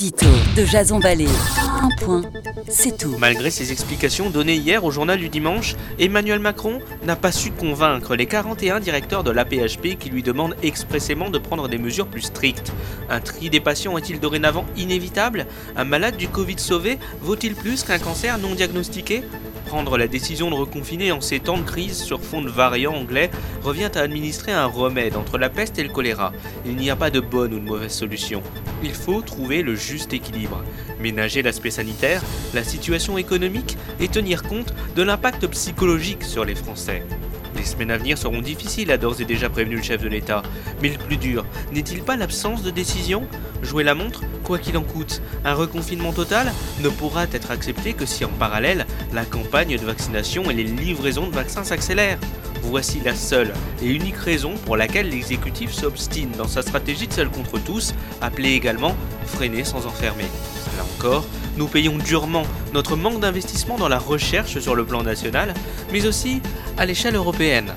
De Jason Vallée. Un point, c'est tout. Malgré ses explications données hier au journal du dimanche, Emmanuel Macron n'a pas su convaincre les 41 directeurs de l'APHP qui lui demandent expressément de prendre des mesures plus strictes. Un tri des patients est-il dorénavant inévitable? Un malade du Covid sauvé vaut-il plus qu'un cancer non diagnostiqué? Prendre la décision de reconfiner en ces temps de crise sur fond de variants anglais revient à administrer un remède entre la peste et le choléra. Il n'y a pas de bonne ou de mauvaise solution. Il faut trouver le juste équilibre. Ménager l'aspect sanitaire, la situation économique et tenir compte de l'impact psychologique sur les Français. Les semaines à venir seront difficiles, a d'ores et déjà prévenu le chef de l'État. Mais le plus dur, n'est-il pas l'absence de décision? Jouer la montre, quoi qu'il en coûte. Un reconfinement total ne pourra être accepté que si en parallèle, la campagne de vaccination et les livraisons de vaccins s'accélèrent. Voici la seule et unique raison pour laquelle l'exécutif s'obstine dans sa stratégie de seul contre tous, appelée également freiner sans enfermer. Là encore, nous payons durement notre manque d'investissement dans la recherche sur le plan national, mais aussi à l'échelle européenne.